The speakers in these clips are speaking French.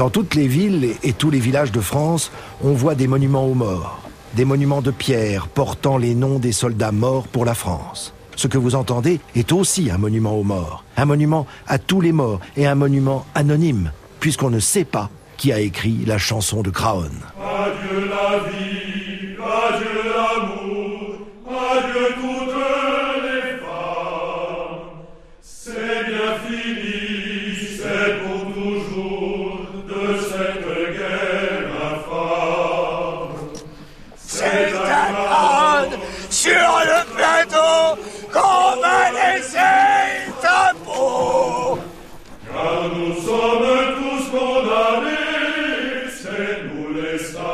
Dans toutes les villes et tous les villages de France, on voit des monuments aux morts, des monuments de pierre portant les noms des soldats morts pour la France. Ce que vous entendez est aussi un monument aux morts, un monument à tous les morts et un monument anonyme, puisqu'on ne sait pas qui a écrit la chanson de Craon. Le plateau qu'on va laisser ta peau. car nous sommes tous condamnés, c'est nous les sacrifiés.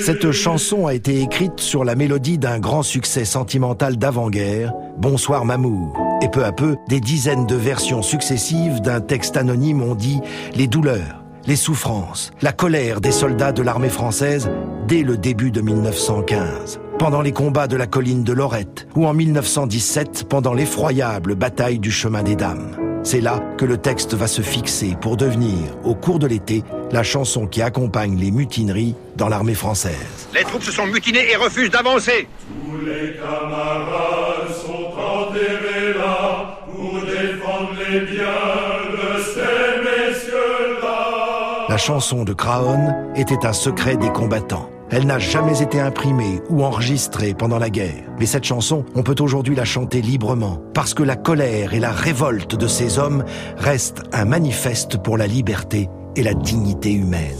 Cette chanson a été écrite sur la mélodie d'un grand succès sentimental d'avant-guerre, Bonsoir Mamour. Et peu à peu, des dizaines de versions successives d'un texte anonyme ont dit les douleurs, les souffrances, la colère des soldats de l'armée française dès le début de 1915, pendant les combats de la colline de Lorette, ou en 1917 pendant l'effroyable bataille du chemin des dames. C'est là que le texte va se fixer pour devenir, au cours de l'été, la chanson qui accompagne les mutineries dans l'armée française. Les troupes se sont mutinées et refusent d'avancer. Tous les camarades sont enterrés là pour défendre les biens de ces messieurs-là. La chanson de Craon était un secret des combattants. Elle n'a jamais été imprimée ou enregistrée pendant la guerre. Mais cette chanson, on peut aujourd'hui la chanter librement, parce que la colère et la révolte de ces hommes restent un manifeste pour la liberté et la dignité humaine.